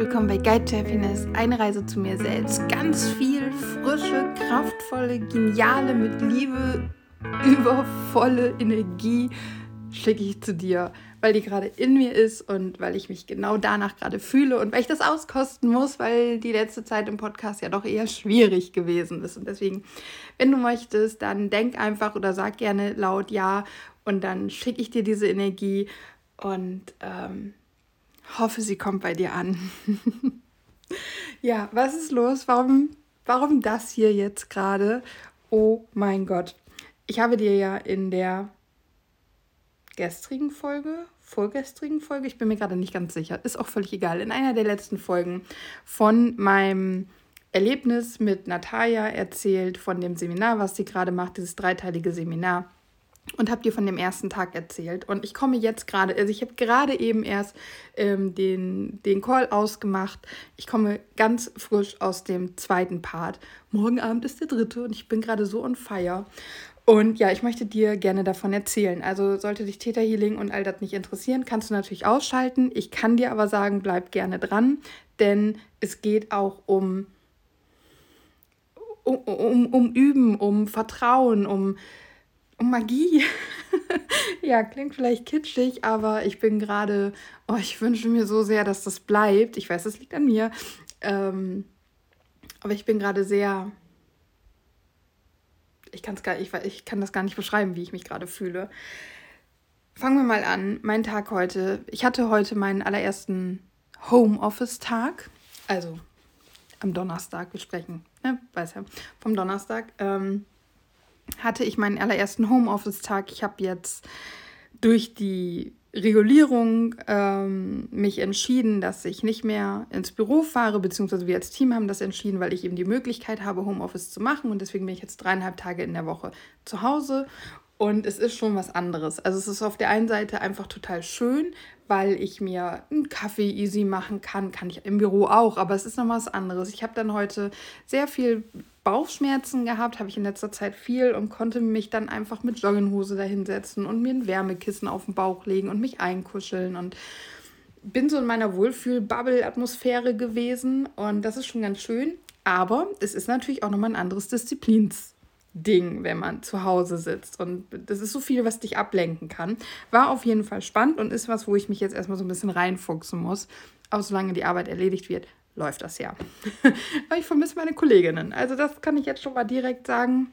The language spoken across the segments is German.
willkommen bei Guide to Happiness, eine Reise zu mir selbst. Ganz viel frische, kraftvolle, geniale, mit Liebe übervolle Energie schicke ich zu dir, weil die gerade in mir ist und weil ich mich genau danach gerade fühle und weil ich das auskosten muss, weil die letzte Zeit im Podcast ja doch eher schwierig gewesen ist. Und deswegen, wenn du möchtest, dann denk einfach oder sag gerne laut Ja und dann schicke ich dir diese Energie und ähm, hoffe, sie kommt bei dir an. ja, was ist los? Warum, warum das hier jetzt gerade? Oh mein Gott. Ich habe dir ja in der gestrigen Folge, vorgestrigen Folge, ich bin mir gerade nicht ganz sicher, ist auch völlig egal, in einer der letzten Folgen von meinem Erlebnis mit Natalia erzählt, von dem Seminar, was sie gerade macht, dieses dreiteilige Seminar und habe dir von dem ersten Tag erzählt. Und ich komme jetzt gerade, also ich habe gerade eben erst ähm, den, den Call ausgemacht. Ich komme ganz frisch aus dem zweiten Part. Morgen Abend ist der dritte und ich bin gerade so on fire. Und ja, ich möchte dir gerne davon erzählen. Also sollte dich Theta Healing und all das nicht interessieren, kannst du natürlich ausschalten. Ich kann dir aber sagen, bleib gerne dran, denn es geht auch um, um, um, um Üben, um Vertrauen, um um Magie. ja, klingt vielleicht kitschig, aber ich bin gerade, oh, ich wünsche mir so sehr, dass das bleibt. Ich weiß, es liegt an mir. Ähm, aber ich bin gerade sehr, ich, kann's gar, ich, ich kann das gar nicht beschreiben, wie ich mich gerade fühle. Fangen wir mal an. Mein Tag heute. Ich hatte heute meinen allerersten Homeoffice-Tag. Also am Donnerstag. Wir sprechen, ne? weiß ja, vom Donnerstag. Ähm, hatte ich meinen allerersten Homeoffice-Tag. Ich habe jetzt durch die Regulierung ähm, mich entschieden, dass ich nicht mehr ins Büro fahre, beziehungsweise wir als Team haben das entschieden, weil ich eben die Möglichkeit habe, Homeoffice zu machen und deswegen bin ich jetzt dreieinhalb Tage in der Woche zu Hause und es ist schon was anderes. Also es ist auf der einen Seite einfach total schön, weil ich mir einen Kaffee easy machen kann, kann ich im Büro auch, aber es ist noch was anderes. Ich habe dann heute sehr viel Bauchschmerzen gehabt, habe ich in letzter Zeit viel und konnte mich dann einfach mit Jogginghose dahinsetzen und mir ein Wärmekissen auf den Bauch legen und mich einkuscheln und bin so in meiner Wohlfühl-Bubble-Atmosphäre gewesen und das ist schon ganz schön. Aber es ist natürlich auch nochmal ein anderes Disziplinsding, wenn man zu Hause sitzt. Und das ist so viel, was dich ablenken kann. War auf jeden Fall spannend und ist was, wo ich mich jetzt erstmal so ein bisschen reinfuchsen muss. Auch solange die Arbeit erledigt wird, läuft das ja. Aber ich vermisse meine Kolleginnen. Also das kann ich jetzt schon mal direkt sagen.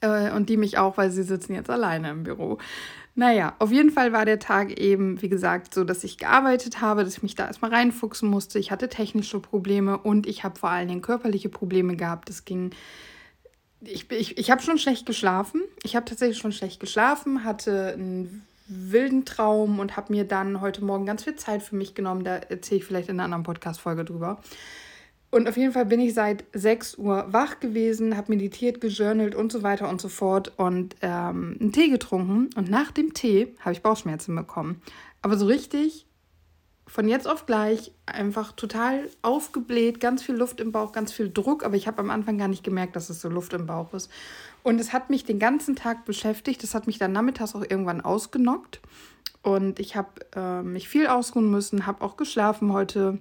Äh, und die mich auch, weil sie sitzen jetzt alleine im Büro. Naja, auf jeden Fall war der Tag eben, wie gesagt, so, dass ich gearbeitet habe, dass ich mich da erstmal reinfuchsen musste. Ich hatte technische Probleme und ich habe vor allen Dingen körperliche Probleme gehabt. Das ging. Ich, ich, ich habe schon schlecht geschlafen. Ich habe tatsächlich schon schlecht geschlafen, hatte ein wilden Traum und habe mir dann heute Morgen ganz viel Zeit für mich genommen. Da erzähle ich vielleicht in einer anderen Podcast-Folge drüber. Und auf jeden Fall bin ich seit 6 Uhr wach gewesen, habe meditiert, gejournalt und so weiter und so fort und ähm, einen Tee getrunken. Und nach dem Tee habe ich Bauchschmerzen bekommen. Aber so richtig von jetzt auf gleich einfach total aufgebläht, ganz viel Luft im Bauch, ganz viel Druck. Aber ich habe am Anfang gar nicht gemerkt, dass es so Luft im Bauch ist. Und es hat mich den ganzen Tag beschäftigt. Das hat mich dann nachmittags auch irgendwann ausgenockt. Und ich habe äh, mich viel ausruhen müssen, habe auch geschlafen heute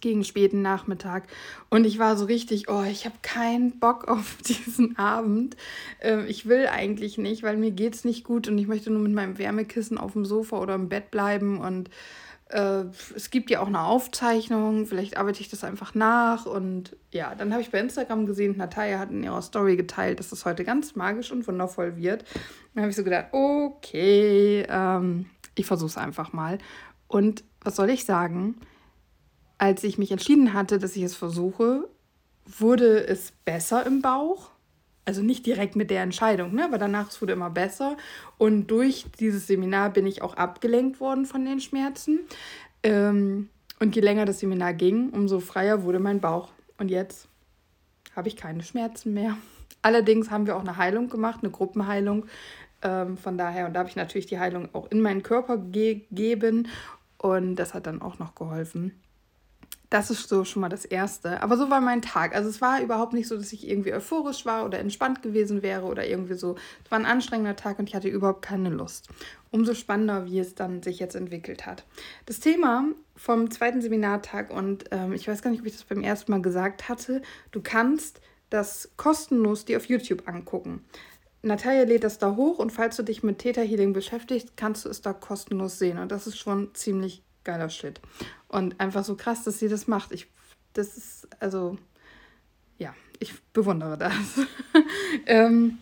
gegen späten Nachmittag. Und ich war so richtig, oh, ich habe keinen Bock auf diesen Abend. Äh, ich will eigentlich nicht, weil mir geht es nicht gut und ich möchte nur mit meinem Wärmekissen auf dem Sofa oder im Bett bleiben und äh, es gibt ja auch eine Aufzeichnung, vielleicht arbeite ich das einfach nach. Und ja, dann habe ich bei Instagram gesehen, Natalia hat in ihrer Story geteilt, dass das heute ganz magisch und wundervoll wird. Dann habe ich so gedacht, okay, ähm, ich versuche es einfach mal. Und was soll ich sagen? Als ich mich entschieden hatte, dass ich es versuche, wurde es besser im Bauch also nicht direkt mit der Entscheidung, ne? aber danach es wurde immer besser. Und durch dieses Seminar bin ich auch abgelenkt worden von den Schmerzen. Ähm, und je länger das Seminar ging, umso freier wurde mein Bauch. Und jetzt habe ich keine Schmerzen mehr. Allerdings haben wir auch eine Heilung gemacht, eine Gruppenheilung. Ähm, von daher, und da habe ich natürlich die Heilung auch in meinen Körper gegeben. Und das hat dann auch noch geholfen. Das ist so schon mal das Erste. Aber so war mein Tag. Also es war überhaupt nicht so, dass ich irgendwie euphorisch war oder entspannt gewesen wäre oder irgendwie so. Es war ein anstrengender Tag und ich hatte überhaupt keine Lust. Umso spannender, wie es dann sich jetzt entwickelt hat. Das Thema vom zweiten Seminartag und ähm, ich weiß gar nicht, ob ich das beim ersten Mal gesagt hatte. Du kannst das kostenlos dir auf YouTube angucken. Natalia lädt das da hoch und falls du dich mit Theta Healing beschäftigst, kannst du es da kostenlos sehen. Und das ist schon ziemlich geiler Shit. Und einfach so krass, dass sie das macht. Ich, das ist, also, ja, ich bewundere das. ähm,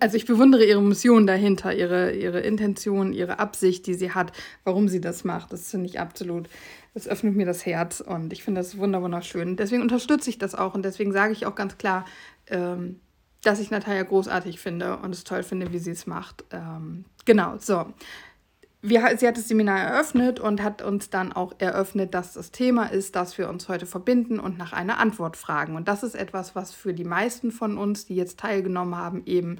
also ich bewundere ihre Mission dahinter, ihre, ihre Intention, ihre Absicht, die sie hat, warum sie das macht. Das finde ich absolut, das öffnet mir das Herz und ich finde das wunderschön. Deswegen unterstütze ich das auch und deswegen sage ich auch ganz klar, ähm, dass ich Natalia großartig finde und es toll finde, wie sie es macht. Ähm, genau, so wir, sie hat das Seminar eröffnet und hat uns dann auch eröffnet, dass das Thema ist, dass wir uns heute verbinden und nach einer Antwort fragen. Und das ist etwas, was für die meisten von uns, die jetzt teilgenommen haben, eben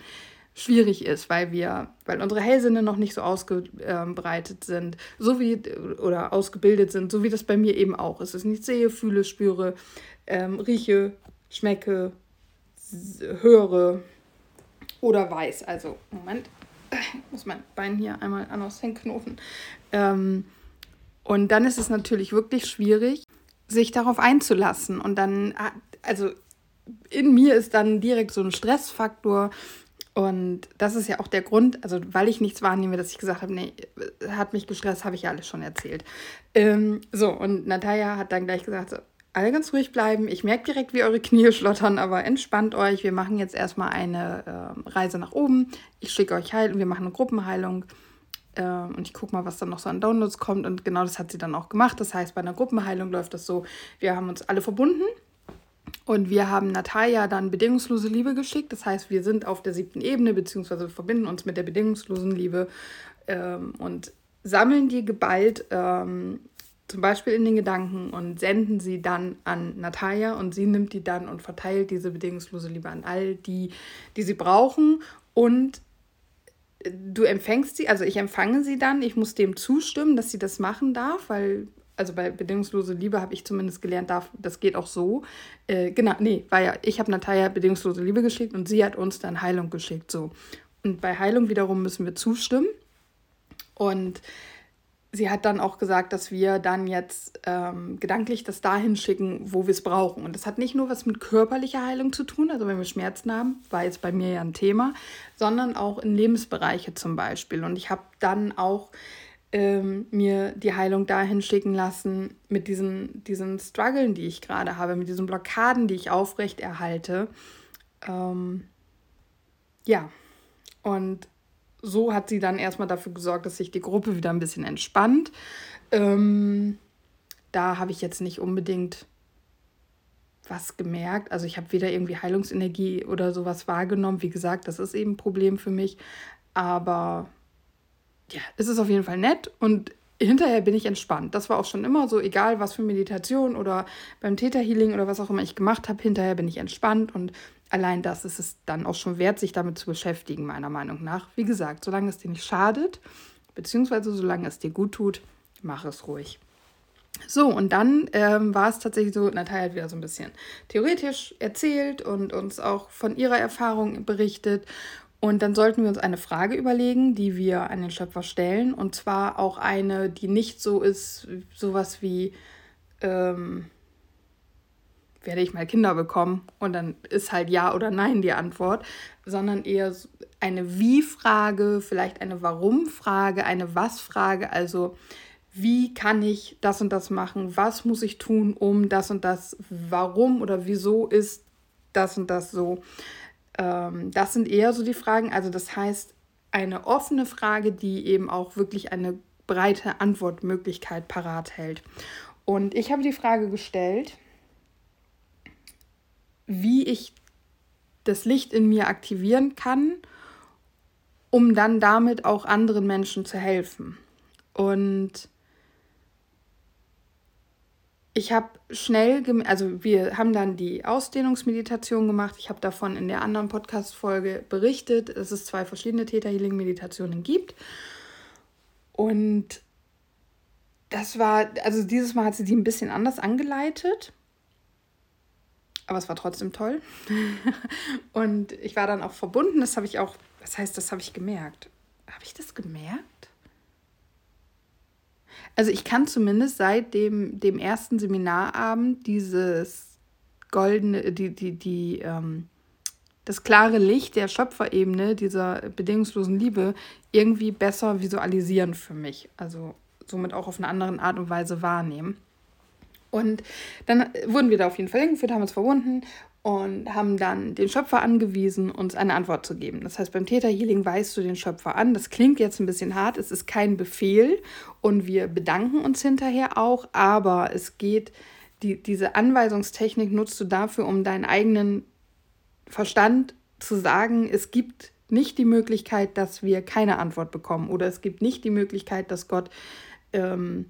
schwierig ist, weil wir, weil unsere Hellsinne noch nicht so ausgebreitet sind, so wie oder ausgebildet sind, so wie das bei mir eben auch ist. Es nicht sehe, fühle, spüre, ähm, rieche, schmecke, höre oder weiß. Also, Moment ich muss mein Bein hier einmal anders hinknoten. Ähm, und dann ist es natürlich wirklich schwierig, sich darauf einzulassen. Und dann, also in mir ist dann direkt so ein Stressfaktor. Und das ist ja auch der Grund, also weil ich nichts wahrnehme, dass ich gesagt habe, nee, hat mich gestresst, habe ich ja alles schon erzählt. Ähm, so, und Natalia hat dann gleich gesagt, so, alle ganz ruhig bleiben. Ich merke direkt, wie eure Knie schlottern, aber entspannt euch. Wir machen jetzt erstmal eine äh, Reise nach oben. Ich schicke euch Heil und wir machen eine Gruppenheilung. Äh, und ich gucke mal, was dann noch so an Downloads kommt. Und genau das hat sie dann auch gemacht. Das heißt, bei einer Gruppenheilung läuft das so, wir haben uns alle verbunden. Und wir haben Natalia dann bedingungslose Liebe geschickt. Das heißt, wir sind auf der siebten Ebene, beziehungsweise wir verbinden uns mit der bedingungslosen Liebe ähm, und sammeln die geballt ähm, zum Beispiel in den Gedanken und senden sie dann an Natalia und sie nimmt die dann und verteilt diese bedingungslose Liebe an all die, die sie brauchen und du empfängst sie, also ich empfange sie dann, ich muss dem zustimmen, dass sie das machen darf, weil, also bei bedingungslose Liebe habe ich zumindest gelernt, darf, das geht auch so. Äh, genau, nee, war ja, ich habe Natalia bedingungslose Liebe geschickt und sie hat uns dann Heilung geschickt, so. Und bei Heilung wiederum müssen wir zustimmen und sie hat dann auch gesagt, dass wir dann jetzt ähm, gedanklich das dahin schicken, wo wir es brauchen. Und das hat nicht nur was mit körperlicher Heilung zu tun, also wenn wir Schmerzen haben, war jetzt bei mir ja ein Thema, sondern auch in Lebensbereiche zum Beispiel. Und ich habe dann auch ähm, mir die Heilung dahin schicken lassen mit diesen, diesen Struggeln, die ich gerade habe, mit diesen Blockaden, die ich aufrecht erhalte. Ähm, ja, und so hat sie dann erstmal dafür gesorgt, dass sich die Gruppe wieder ein bisschen entspannt. Ähm, da habe ich jetzt nicht unbedingt was gemerkt. Also ich habe weder irgendwie Heilungsenergie oder sowas wahrgenommen. Wie gesagt, das ist eben ein Problem für mich. Aber ja, es ist auf jeden Fall nett und hinterher bin ich entspannt. Das war auch schon immer so, egal was für Meditation oder beim Theta Healing oder was auch immer ich gemacht habe, hinterher bin ich entspannt und allein das ist es dann auch schon wert, sich damit zu beschäftigen, meiner Meinung nach. Wie gesagt, solange es dir nicht schadet, beziehungsweise solange es dir gut tut, mach es ruhig. So, und dann ähm, war es tatsächlich so, Natalia hat wieder so ein bisschen theoretisch erzählt und uns auch von ihrer Erfahrung berichtet. Und dann sollten wir uns eine Frage überlegen, die wir an den Schöpfer stellen. Und zwar auch eine, die nicht so ist, sowas wie, ähm, werde ich mal Kinder bekommen? Und dann ist halt ja oder nein die Antwort, sondern eher eine Wie-Frage, vielleicht eine Warum-Frage, eine Was-Frage. Also wie kann ich das und das machen? Was muss ich tun, um das und das? Warum oder wieso ist das und das so? Ähm, das sind eher so die Fragen. Also das heißt, eine offene Frage, die eben auch wirklich eine breite Antwortmöglichkeit parat hält. Und ich habe die Frage gestellt, wie ich das Licht in mir aktivieren kann, um dann damit auch anderen Menschen zu helfen. Und ich habe schnell, also wir haben dann die Ausdehnungsmeditation gemacht. Ich habe davon in der anderen Podcast-Folge berichtet, dass es zwei verschiedene Theta Healing Meditationen gibt. Und das war, also dieses Mal hat sie die ein bisschen anders angeleitet. Aber es war trotzdem toll. und ich war dann auch verbunden. Das habe ich auch, was heißt, das habe ich gemerkt? Habe ich das gemerkt? Also ich kann zumindest seit dem, dem ersten Seminarabend dieses goldene, die, die, die, ähm, das klare Licht der Schöpferebene, dieser bedingungslosen Liebe, irgendwie besser visualisieren für mich. Also somit auch auf eine andere Art und Weise wahrnehmen. Und dann wurden wir da auf jeden Fall hingeführt, haben uns verbunden und haben dann den Schöpfer angewiesen, uns eine Antwort zu geben. Das heißt, beim Theta Healing weist du den Schöpfer an. Das klingt jetzt ein bisschen hart, es ist kein Befehl und wir bedanken uns hinterher auch, aber es geht, die, diese Anweisungstechnik nutzt du dafür, um deinen eigenen Verstand zu sagen, es gibt nicht die Möglichkeit, dass wir keine Antwort bekommen oder es gibt nicht die Möglichkeit, dass Gott ähm,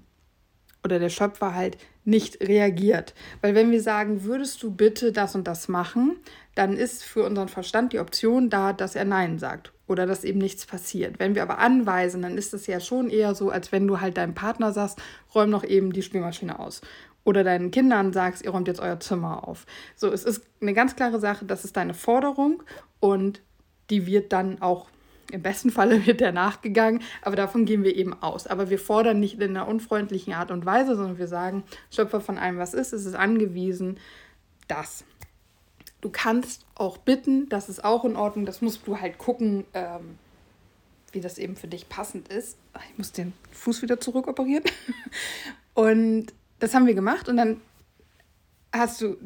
oder der Schöpfer halt nicht reagiert. Weil wenn wir sagen, würdest du bitte das und das machen, dann ist für unseren Verstand die Option da, dass er Nein sagt oder dass eben nichts passiert. Wenn wir aber anweisen, dann ist es ja schon eher so, als wenn du halt deinem Partner sagst, räum noch eben die Spülmaschine aus. Oder deinen Kindern sagst, ihr räumt jetzt euer Zimmer auf. So, es ist eine ganz klare Sache, das ist deine Forderung und die wird dann auch im besten Falle wird der nachgegangen, aber davon gehen wir eben aus. Aber wir fordern nicht in einer unfreundlichen Art und Weise, sondern wir sagen, Schöpfer von allem, was ist, es ist angewiesen, das. Du kannst auch bitten, das ist auch in Ordnung, das musst du halt gucken, ähm, wie das eben für dich passend ist. Ich muss den Fuß wieder zurückoperieren. Und das haben wir gemacht und dann hast du,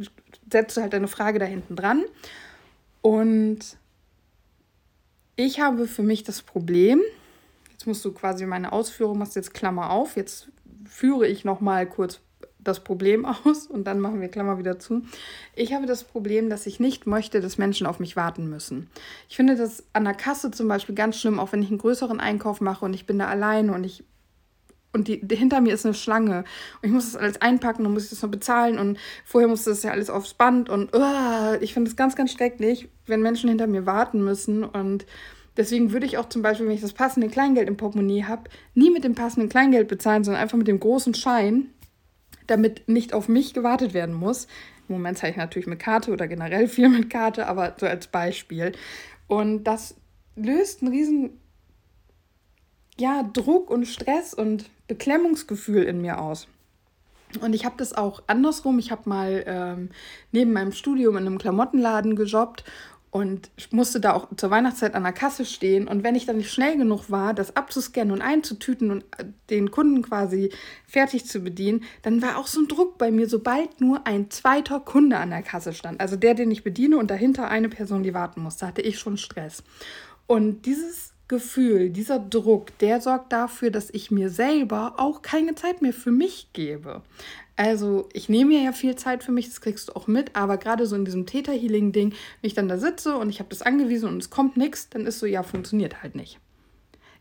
setzt du halt deine Frage da hinten dran und ich habe für mich das Problem, jetzt musst du quasi meine Ausführung, machst jetzt Klammer auf, jetzt führe ich nochmal kurz das Problem aus und dann machen wir Klammer wieder zu. Ich habe das Problem, dass ich nicht möchte, dass Menschen auf mich warten müssen. Ich finde das an der Kasse zum Beispiel ganz schlimm, auch wenn ich einen größeren Einkauf mache und ich bin da alleine und ich und die, hinter mir ist eine Schlange und ich muss das alles einpacken und muss das noch bezahlen und vorher musste das ja alles aufs Band und uh, ich finde es ganz, ganz schrecklich, wenn Menschen hinter mir warten müssen und deswegen würde ich auch zum Beispiel, wenn ich das passende Kleingeld im Portemonnaie habe, nie mit dem passenden Kleingeld bezahlen, sondern einfach mit dem großen Schein, damit nicht auf mich gewartet werden muss. Im Moment zeige ich natürlich mit Karte oder generell viel mit Karte, aber so als Beispiel. Und das löst einen riesen ja, Druck und Stress und Beklemmungsgefühl in mir aus. Und ich habe das auch andersrum. Ich habe mal ähm, neben meinem Studium in einem Klamottenladen gejobbt und musste da auch zur Weihnachtszeit an der Kasse stehen. Und wenn ich dann nicht schnell genug war, das abzuscannen und einzutüten und äh, den Kunden quasi fertig zu bedienen, dann war auch so ein Druck bei mir, sobald nur ein zweiter Kunde an der Kasse stand. Also der, den ich bediene und dahinter eine Person, die warten musste, hatte ich schon Stress. Und dieses Gefühl, dieser Druck, der sorgt dafür, dass ich mir selber auch keine Zeit mehr für mich gebe. Also ich nehme mir ja viel Zeit für mich, das kriegst du auch mit, aber gerade so in diesem Täter-Healing-Ding, wenn ich dann da sitze und ich habe das angewiesen und es kommt nichts, dann ist so, ja, funktioniert halt nicht.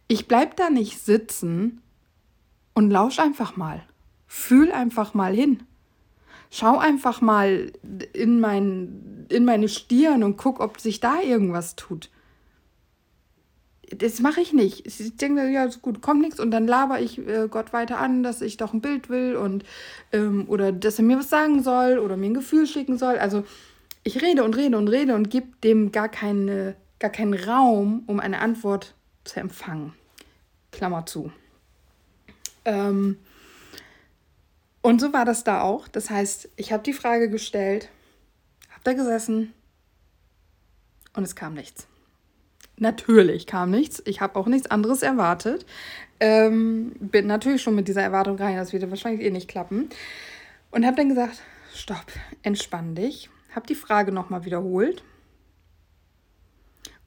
Ich bleib da nicht sitzen und lausch einfach mal. Fühl einfach mal hin. Schau einfach mal in, mein, in meine Stirn und guck, ob sich da irgendwas tut das mache ich nicht. Ich denke, ja, ist gut, kommt nichts und dann laber ich äh, Gott weiter an, dass ich doch ein Bild will und ähm, oder dass er mir was sagen soll oder mir ein Gefühl schicken soll. Also ich rede und rede und rede und gebe dem gar, keine, gar keinen Raum, um eine Antwort zu empfangen. Klammer zu. Ähm, und so war das da auch. Das heißt, ich habe die Frage gestellt, habe da gesessen und es kam nichts. Natürlich kam nichts. Ich habe auch nichts anderes erwartet. Ähm, bin natürlich schon mit dieser Erwartung rein, das wird wahrscheinlich eh nicht klappen. Und habe dann gesagt, stopp, entspann dich. Habe die Frage nochmal wiederholt.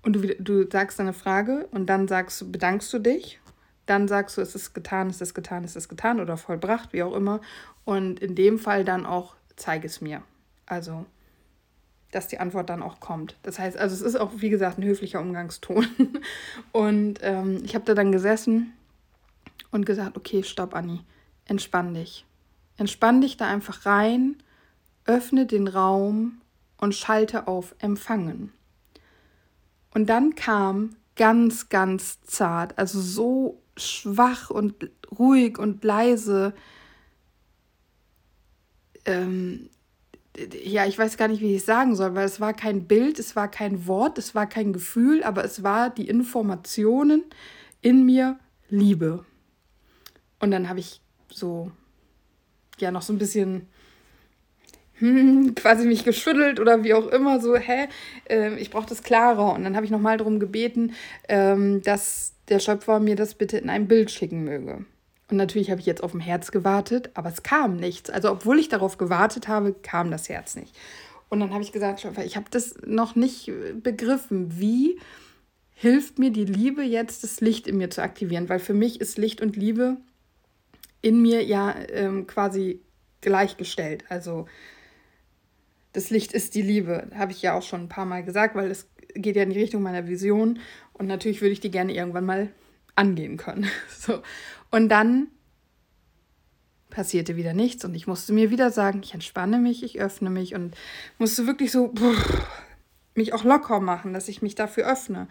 Und du, du sagst deine Frage und dann sagst, bedankst du dich. Dann sagst du, es ist getan, es ist getan, es ist getan oder vollbracht, wie auch immer. Und in dem Fall dann auch, zeige es mir. Also dass die Antwort dann auch kommt. Das heißt, also es ist auch, wie gesagt, ein höflicher Umgangston. Und ähm, ich habe da dann gesessen und gesagt, okay, stopp, Anni, entspann dich. Entspann dich da einfach rein, öffne den Raum und schalte auf Empfangen. Und dann kam ganz, ganz zart, also so schwach und ruhig und leise. Ähm, ja, ich weiß gar nicht, wie ich es sagen soll, weil es war kein Bild, es war kein Wort, es war kein Gefühl, aber es war die Informationen in mir Liebe. Und dann habe ich so, ja, noch so ein bisschen hm, quasi mich geschüttelt oder wie auch immer, so, hä, äh, ich brauche das klarer. Und dann habe ich nochmal darum gebeten, ähm, dass der Schöpfer mir das bitte in ein Bild schicken möge. Und natürlich habe ich jetzt auf dem Herz gewartet, aber es kam nichts. Also obwohl ich darauf gewartet habe, kam das Herz nicht. Und dann habe ich gesagt, ich habe das noch nicht begriffen. Wie hilft mir die Liebe jetzt, das Licht in mir zu aktivieren? Weil für mich ist Licht und Liebe in mir ja ähm, quasi gleichgestellt. Also das Licht ist die Liebe, habe ich ja auch schon ein paar Mal gesagt, weil es geht ja in die Richtung meiner Vision und natürlich würde ich die gerne irgendwann mal angehen können. So. Und dann passierte wieder nichts und ich musste mir wieder sagen, ich entspanne mich, ich öffne mich und musste wirklich so mich auch locker machen, dass ich mich dafür öffne.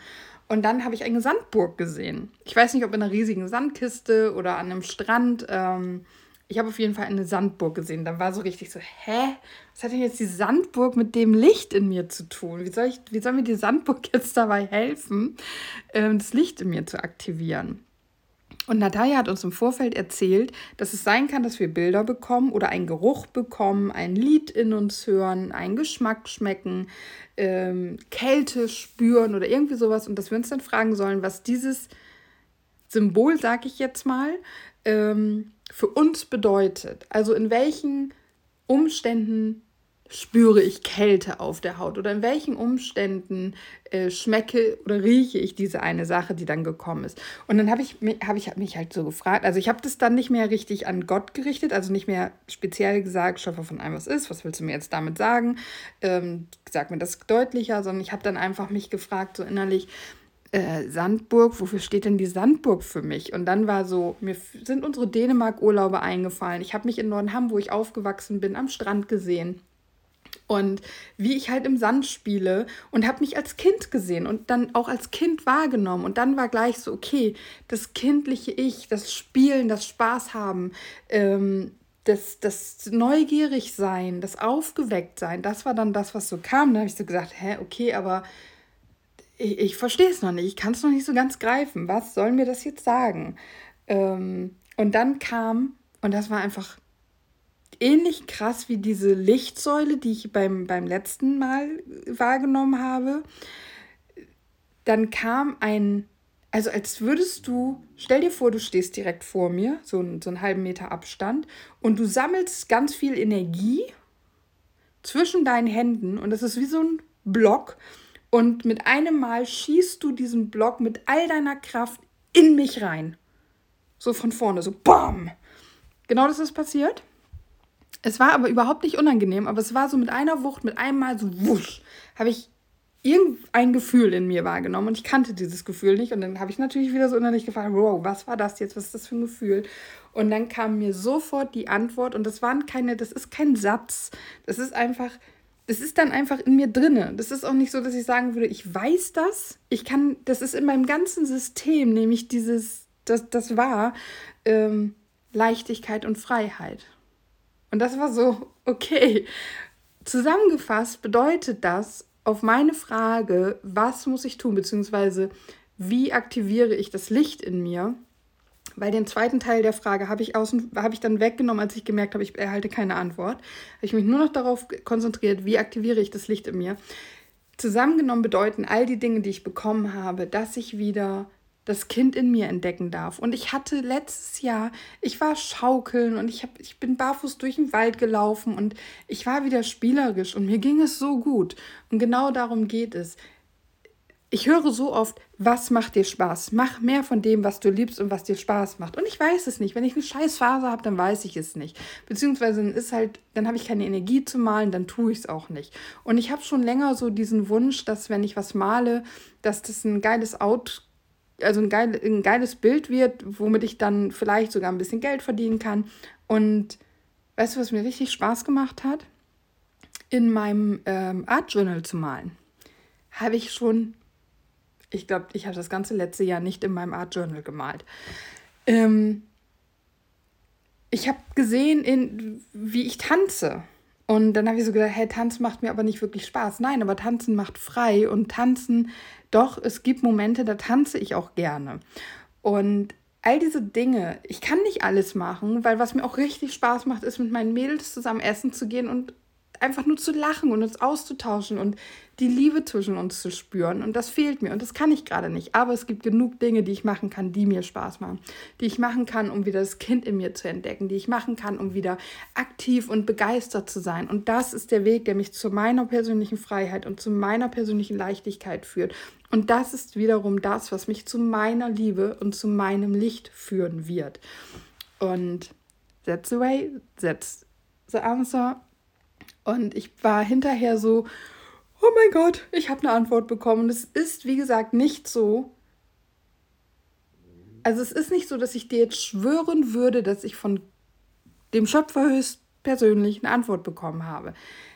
Und dann habe ich eine Sandburg gesehen. Ich weiß nicht, ob in einer riesigen Sandkiste oder an einem Strand. Ähm, ich habe auf jeden Fall eine Sandburg gesehen. Da war so richtig so, hä? Was hat denn jetzt die Sandburg mit dem Licht in mir zu tun? Wie soll, ich, wie soll mir die Sandburg jetzt dabei helfen, ähm, das Licht in mir zu aktivieren? Und Natalia hat uns im Vorfeld erzählt, dass es sein kann, dass wir Bilder bekommen oder einen Geruch bekommen, ein Lied in uns hören, einen Geschmack schmecken, ähm, Kälte spüren oder irgendwie sowas. Und dass wir uns dann fragen sollen, was dieses Symbol, sag ich jetzt mal, ähm, für uns bedeutet. Also in welchen Umständen spüre ich Kälte auf der Haut oder in welchen Umständen äh, schmecke oder rieche ich diese eine Sache, die dann gekommen ist. Und dann habe ich, hab ich mich halt so gefragt, also ich habe das dann nicht mehr richtig an Gott gerichtet, also nicht mehr speziell gesagt, Schöpfer von allem was ist, was willst du mir jetzt damit sagen, ähm, sag mir das deutlicher, sondern ich habe dann einfach mich gefragt, so innerlich, äh, Sandburg, wofür steht denn die Sandburg für mich? Und dann war so, mir sind unsere Dänemark-Urlaube eingefallen. Ich habe mich in Norden wo ich aufgewachsen bin, am Strand gesehen und wie ich halt im Sand spiele und habe mich als Kind gesehen und dann auch als Kind wahrgenommen und dann war gleich so, okay, das kindliche Ich, das Spielen, das Spaß haben, ähm, das, das neugierig sein, das aufgeweckt sein, das war dann das, was so kam. Da habe ich so gesagt, hä, okay, aber ich, ich verstehe es noch nicht, ich kann es noch nicht so ganz greifen. Was soll mir das jetzt sagen? Ähm, und dann kam, und das war einfach ähnlich krass wie diese Lichtsäule, die ich beim, beim letzten Mal wahrgenommen habe. Dann kam ein, also als würdest du, stell dir vor, du stehst direkt vor mir, so, so einen halben Meter Abstand, und du sammelst ganz viel Energie zwischen deinen Händen und das ist wie so ein Block. Und mit einem Mal schießt du diesen Block mit all deiner Kraft in mich rein. So von vorne, so BAM! Genau das ist passiert. Es war aber überhaupt nicht unangenehm, aber es war so mit einer Wucht, mit einem Mal so wusch, habe ich irgendein Gefühl in mir wahrgenommen und ich kannte dieses Gefühl nicht und dann habe ich natürlich wieder so innerlich gefragt, wow, was war das jetzt, was ist das für ein Gefühl? Und dann kam mir sofort die Antwort und das waren keine, das ist kein Satz, das ist einfach, das ist dann einfach in mir drinne. Das ist auch nicht so, dass ich sagen würde, ich weiß das, ich kann, das ist in meinem ganzen System, nämlich dieses, das, das war ähm, Leichtigkeit und Freiheit. Und das war so, okay. Zusammengefasst bedeutet das auf meine Frage, was muss ich tun, beziehungsweise wie aktiviere ich das Licht in mir, weil den zweiten Teil der Frage habe ich, außen, habe ich dann weggenommen, als ich gemerkt habe, ich erhalte keine Antwort. Habe ich mich nur noch darauf konzentriert, wie aktiviere ich das Licht in mir. Zusammengenommen bedeuten all die Dinge, die ich bekommen habe, dass ich wieder das Kind in mir entdecken darf. Und ich hatte letztes Jahr, ich war schaukeln und ich, hab, ich bin barfuß durch den Wald gelaufen und ich war wieder spielerisch und mir ging es so gut. Und genau darum geht es. Ich höre so oft, was macht dir Spaß? Mach mehr von dem, was du liebst und was dir Spaß macht. Und ich weiß es nicht. Wenn ich eine scheiß Phase habe, dann weiß ich es nicht. Beziehungsweise dann ist halt, dann habe ich keine Energie zu malen, dann tue ich es auch nicht. Und ich habe schon länger so diesen Wunsch, dass wenn ich was male, dass das ein geiles Out also ein, geil, ein geiles Bild wird, womit ich dann vielleicht sogar ein bisschen Geld verdienen kann. Und weißt du, was mir richtig Spaß gemacht hat? In meinem ähm, Art Journal zu malen. Habe ich schon, Ich glaube, ich habe das ganze letzte Jahr nicht in meinem Art Journal gemalt. Ähm, ich habe gesehen, in, wie ich tanze. Und dann habe ich so gedacht, hey, Tanzen macht mir aber nicht wirklich Spaß. Nein, aber Tanzen macht frei und Tanzen, doch, es gibt Momente, da tanze ich auch gerne. Und all diese Dinge, ich kann nicht alles machen, weil was mir auch richtig Spaß macht, ist mit meinen Mädels zusammen essen zu gehen und einfach nur zu lachen und uns auszutauschen und die Liebe zwischen uns zu spüren. Und das fehlt mir und das kann ich gerade nicht. Aber es gibt genug Dinge, die ich machen kann, die mir Spaß machen. Die ich machen kann, um wieder das Kind in mir zu entdecken. Die ich machen kann, um wieder aktiv und begeistert zu sein. Und das ist der Weg, der mich zu meiner persönlichen Freiheit und zu meiner persönlichen Leichtigkeit führt. Und das ist wiederum das, was mich zu meiner Liebe und zu meinem Licht führen wird. Und that's the way, that's the answer. Und ich war hinterher so, oh mein Gott, ich habe eine Antwort bekommen. Es ist, wie gesagt, nicht so. Also es ist nicht so, dass ich dir jetzt schwören würde, dass ich von dem Schöpfer höchst persönlich eine Antwort bekommen habe.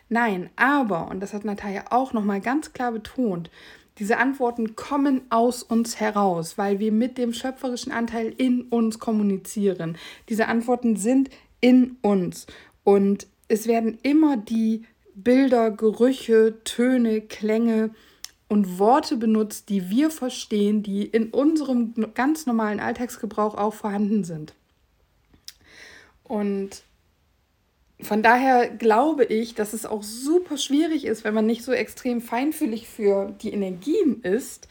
Nein, aber, und das hat Natalia auch nochmal ganz klar betont, diese Antworten kommen aus uns heraus, weil wir mit dem schöpferischen Anteil in uns kommunizieren. Diese Antworten sind in uns. Und es werden immer die Bilder, Gerüche, Töne, Klänge und Worte benutzt, die wir verstehen, die in unserem ganz normalen Alltagsgebrauch auch vorhanden sind. Und von daher glaube ich, dass es auch super schwierig ist, wenn man nicht so extrem feinfühlig für die Energien ist,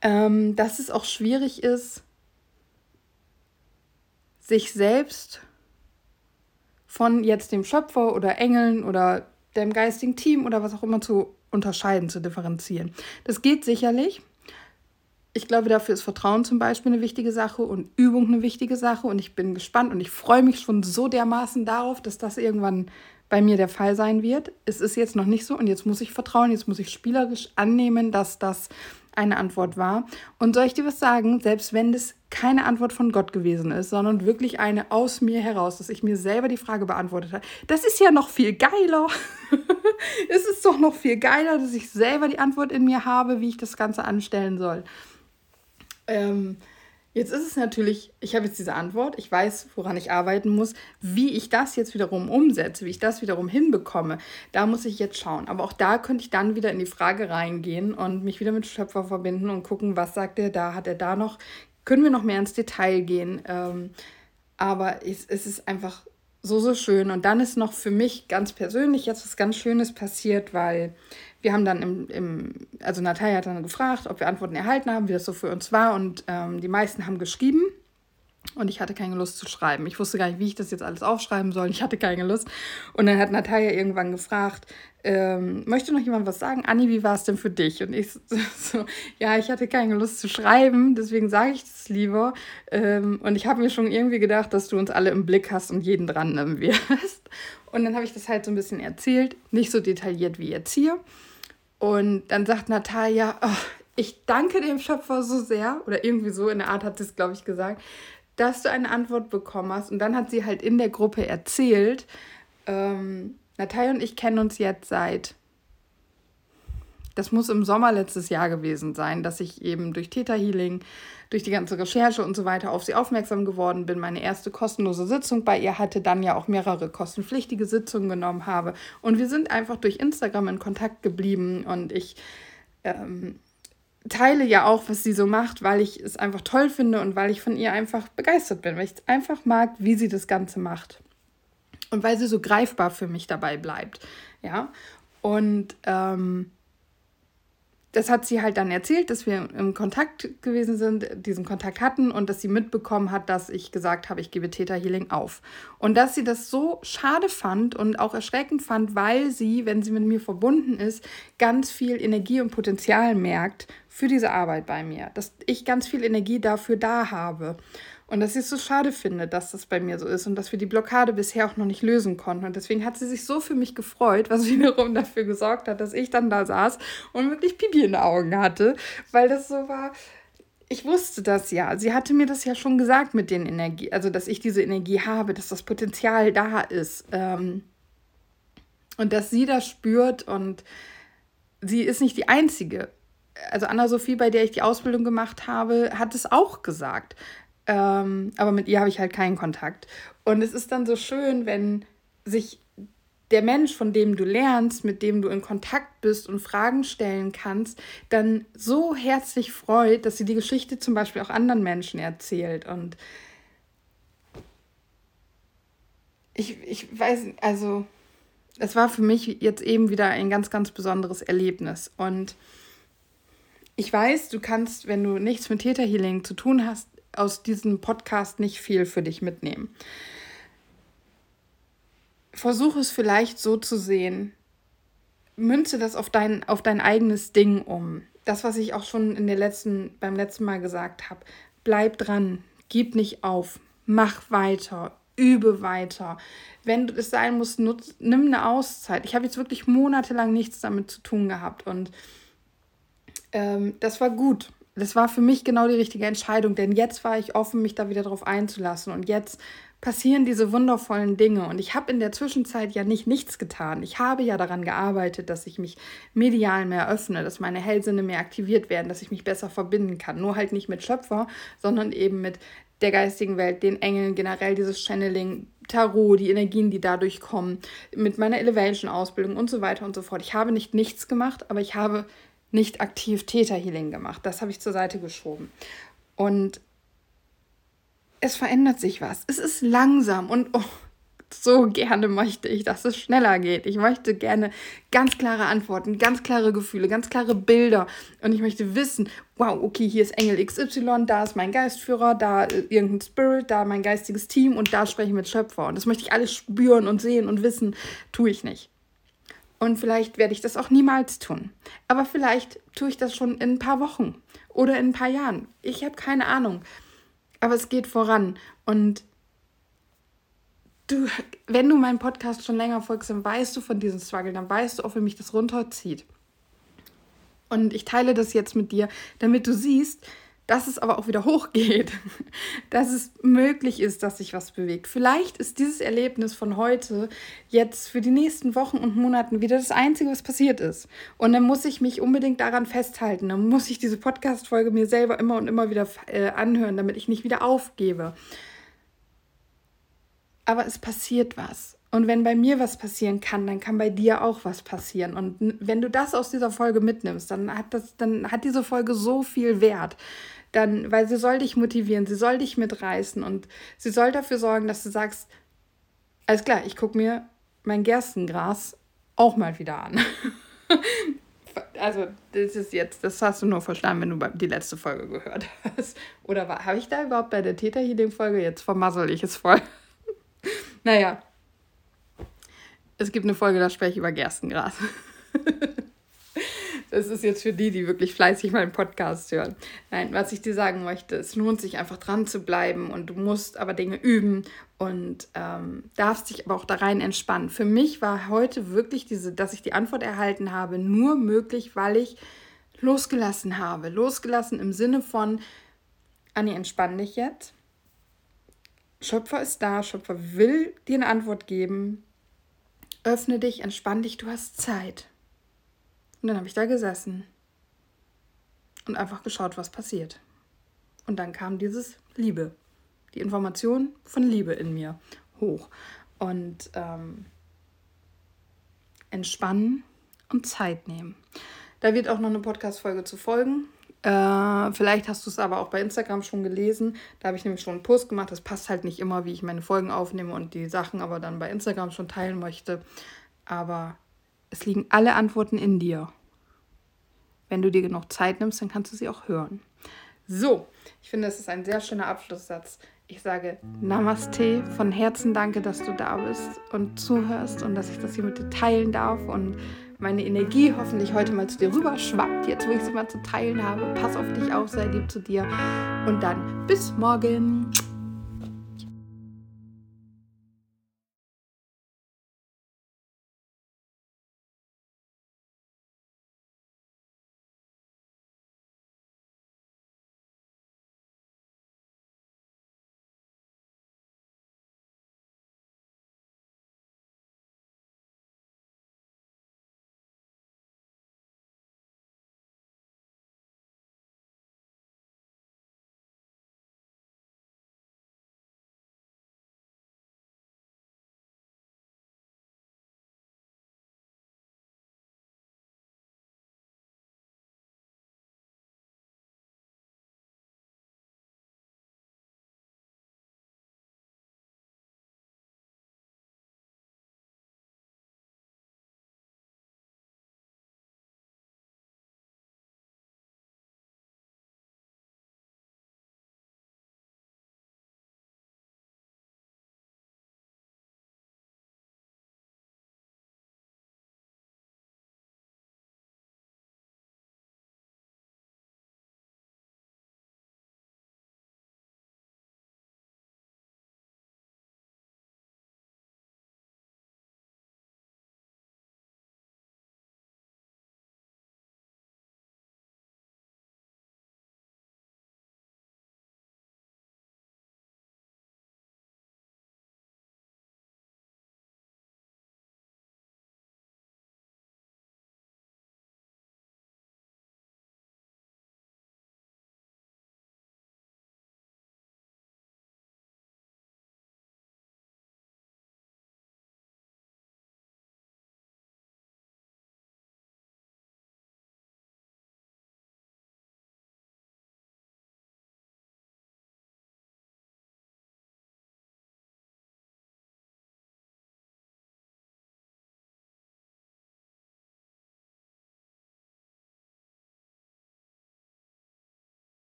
ähm, dass es auch schwierig ist, sich selbst von jetzt dem Schöpfer oder Engeln oder dem geistigen Team oder was auch immer zu unterscheiden, zu differenzieren. Das geht sicherlich. Ich glaube, dafür ist Vertrauen zum Beispiel eine wichtige Sache und Übung eine wichtige Sache. Und ich bin gespannt und ich freue mich schon so dermaßen darauf, dass das irgendwann bei mir der Fall sein wird. Es ist jetzt noch nicht so und jetzt muss ich vertrauen, jetzt muss ich spielerisch annehmen, dass das eine Antwort war. Und soll ich dir was sagen, selbst wenn das keine Antwort von Gott gewesen ist, sondern wirklich eine aus mir heraus, dass ich mir selber die Frage beantwortet habe, das ist ja noch viel geiler. es ist doch noch viel geiler, dass ich selber die Antwort in mir habe, wie ich das Ganze anstellen soll. Ähm, Jetzt ist es natürlich, ich habe jetzt diese Antwort, ich weiß, woran ich arbeiten muss, wie ich das jetzt wiederum umsetze, wie ich das wiederum hinbekomme, da muss ich jetzt schauen. Aber auch da könnte ich dann wieder in die Frage reingehen und mich wieder mit Schöpfer verbinden und gucken, was sagt er da, hat er da noch, können wir noch mehr ins Detail gehen. Ähm, aber es, es ist einfach so, so schön. Und dann ist noch für mich ganz persönlich jetzt was ganz Schönes passiert, weil wir haben dann im, im, also Natalia hat dann gefragt, ob wir Antworten erhalten haben, wie das so für uns war. Und ähm, die meisten haben geschrieben. Und ich hatte keine Lust zu schreiben. Ich wusste gar nicht, wie ich das jetzt alles aufschreiben soll. Ich hatte keine Lust. Und dann hat Natalia irgendwann gefragt, ähm, möchte noch jemand was sagen? Anni, wie war es denn für dich? Und ich so, ja, ich hatte keine Lust zu schreiben, deswegen sage ich das lieber. Ähm, und ich habe mir schon irgendwie gedacht, dass du uns alle im Blick hast und jeden dran nehmen wirst. Und dann habe ich das halt so ein bisschen erzählt, nicht so detailliert wie jetzt hier. Und dann sagt Natalia, oh, ich danke dem Schöpfer so sehr, oder irgendwie so in der Art hat sie es, glaube ich, gesagt, dass du eine Antwort bekommen hast. Und dann hat sie halt in der Gruppe erzählt, ähm, Natalia und ich kennen uns jetzt seit, das muss im Sommer letztes Jahr gewesen sein, dass ich eben durch Theta Healing, durch die ganze Recherche und so weiter auf sie aufmerksam geworden bin, meine erste kostenlose Sitzung bei ihr hatte, dann ja auch mehrere kostenpflichtige Sitzungen genommen habe. Und wir sind einfach durch Instagram in Kontakt geblieben und ich ähm, teile ja auch, was sie so macht, weil ich es einfach toll finde und weil ich von ihr einfach begeistert bin, weil ich einfach mag, wie sie das Ganze macht und weil sie so greifbar für mich dabei bleibt. Ja, und ähm, das hat sie halt dann erzählt, dass wir im Kontakt gewesen sind, diesen Kontakt hatten und dass sie mitbekommen hat, dass ich gesagt habe, ich gebe Theta Healing auf. Und dass sie das so schade fand und auch erschreckend fand, weil sie, wenn sie mit mir verbunden ist, ganz viel Energie und Potenzial merkt für diese Arbeit bei mir. Dass ich ganz viel Energie dafür da habe. Und dass sie es so schade findet, dass das bei mir so ist und dass wir die Blockade bisher auch noch nicht lösen konnten. Und deswegen hat sie sich so für mich gefreut, was wiederum dafür gesorgt hat, dass ich dann da saß und wirklich Pipi in den Augen hatte, weil das so war. Ich wusste das ja. Sie hatte mir das ja schon gesagt mit den Energie, also dass ich diese Energie habe, dass das Potenzial da ist. Ähm, und dass sie das spürt und sie ist nicht die Einzige also Anna-Sophie, bei der ich die Ausbildung gemacht habe, hat es auch gesagt. Ähm, aber mit ihr habe ich halt keinen Kontakt. Und es ist dann so schön, wenn sich der Mensch, von dem du lernst, mit dem du in Kontakt bist und Fragen stellen kannst, dann so herzlich freut, dass sie die Geschichte zum Beispiel auch anderen Menschen erzählt. Und ich, ich weiß, also es war für mich jetzt eben wieder ein ganz, ganz besonderes Erlebnis. Und ich weiß, du kannst, wenn du nichts mit Täterhealing zu tun hast, aus diesem Podcast nicht viel für dich mitnehmen versuche es vielleicht so zu sehen. Münze das auf dein, auf dein eigenes Ding um. Das, was ich auch schon in der letzten, beim letzten Mal gesagt habe. Bleib dran, gib nicht auf, mach weiter, übe weiter. Wenn es sein muss, nutz, nimm eine Auszeit. Ich habe jetzt wirklich monatelang nichts damit zu tun gehabt und ähm, das war gut. Das war für mich genau die richtige Entscheidung, denn jetzt war ich offen, mich da wieder drauf einzulassen und jetzt passieren diese wundervollen Dinge. Und ich habe in der Zwischenzeit ja nicht nichts getan. Ich habe ja daran gearbeitet, dass ich mich medial mehr öffne, dass meine Hellsinne mehr aktiviert werden, dass ich mich besser verbinden kann. Nur halt nicht mit Schöpfer, sondern eben mit der geistigen Welt, den Engeln, generell dieses Channeling, Tarot, die Energien, die dadurch kommen, mit meiner Elevation-Ausbildung und so weiter und so fort. Ich habe nicht nichts gemacht, aber ich habe nicht aktiv Täterhealing gemacht. Das habe ich zur Seite geschoben. Und es verändert sich was. Es ist langsam und oh, so gerne möchte ich, dass es schneller geht. Ich möchte gerne ganz klare Antworten, ganz klare Gefühle, ganz klare Bilder. Und ich möchte wissen, wow, okay, hier ist Engel XY, da ist mein Geistführer, da irgendein Spirit, da mein geistiges Team und da spreche ich mit Schöpfer. Und das möchte ich alles spüren und sehen und wissen, tue ich nicht. Und vielleicht werde ich das auch niemals tun. Aber vielleicht tue ich das schon in ein paar Wochen oder in ein paar Jahren. Ich habe keine Ahnung aber es geht voran. Und du, wenn du meinen Podcast schon länger folgst, dann weißt du von diesem Struggle, dann weißt du auch, wie mich das runterzieht. Und ich teile das jetzt mit dir, damit du siehst, dass es aber auch wieder hochgeht, dass es möglich ist, dass sich was bewegt. Vielleicht ist dieses Erlebnis von heute jetzt für die nächsten Wochen und Monaten wieder das Einzige, was passiert ist. Und dann muss ich mich unbedingt daran festhalten. Dann muss ich diese Podcast-Folge mir selber immer und immer wieder äh, anhören, damit ich nicht wieder aufgebe. Aber es passiert was. Und wenn bei mir was passieren kann, dann kann bei dir auch was passieren. Und wenn du das aus dieser Folge mitnimmst, dann hat, das, dann hat diese Folge so viel Wert dann, weil sie soll dich motivieren, sie soll dich mitreißen und sie soll dafür sorgen, dass du sagst, alles klar, ich gucke mir mein Gerstengras auch mal wieder an. also, das ist jetzt, das hast du nur verstanden, wenn du die letzte Folge gehört hast. Oder habe ich da überhaupt bei der Täter Healing-Folge? Jetzt vermassel ich es voll. naja. Es gibt eine Folge, da spreche ich über Gerstengras. Das ist jetzt für die, die wirklich fleißig meinen Podcast hören. Nein, was ich dir sagen möchte, es lohnt sich einfach dran zu bleiben und du musst aber Dinge üben und ähm, darfst dich aber auch da rein entspannen. Für mich war heute wirklich diese, dass ich die Antwort erhalten habe, nur möglich, weil ich losgelassen habe. Losgelassen im Sinne von, Anni, entspann dich jetzt. Schöpfer ist da, Schöpfer will dir eine Antwort geben. Öffne dich, entspann dich, du hast Zeit. Und dann habe ich da gesessen und einfach geschaut, was passiert. Und dann kam dieses Liebe, die Information von Liebe in mir hoch. Und ähm, entspannen und Zeit nehmen. Da wird auch noch eine Podcast-Folge zu folgen. Äh, vielleicht hast du es aber auch bei Instagram schon gelesen. Da habe ich nämlich schon einen Post gemacht. Das passt halt nicht immer, wie ich meine Folgen aufnehme und die Sachen aber dann bei Instagram schon teilen möchte. Aber es liegen alle Antworten in dir. Wenn du dir genug Zeit nimmst, dann kannst du sie auch hören. So, ich finde, das ist ein sehr schöner Abschlusssatz. Ich sage Namaste, von Herzen danke, dass du da bist und zuhörst und dass ich das hier mit dir teilen darf und meine Energie hoffentlich heute mal zu dir rüber schwappt, jetzt wo ich sie mal zu teilen habe. Pass auf dich auf, sei lieb zu dir und dann bis morgen.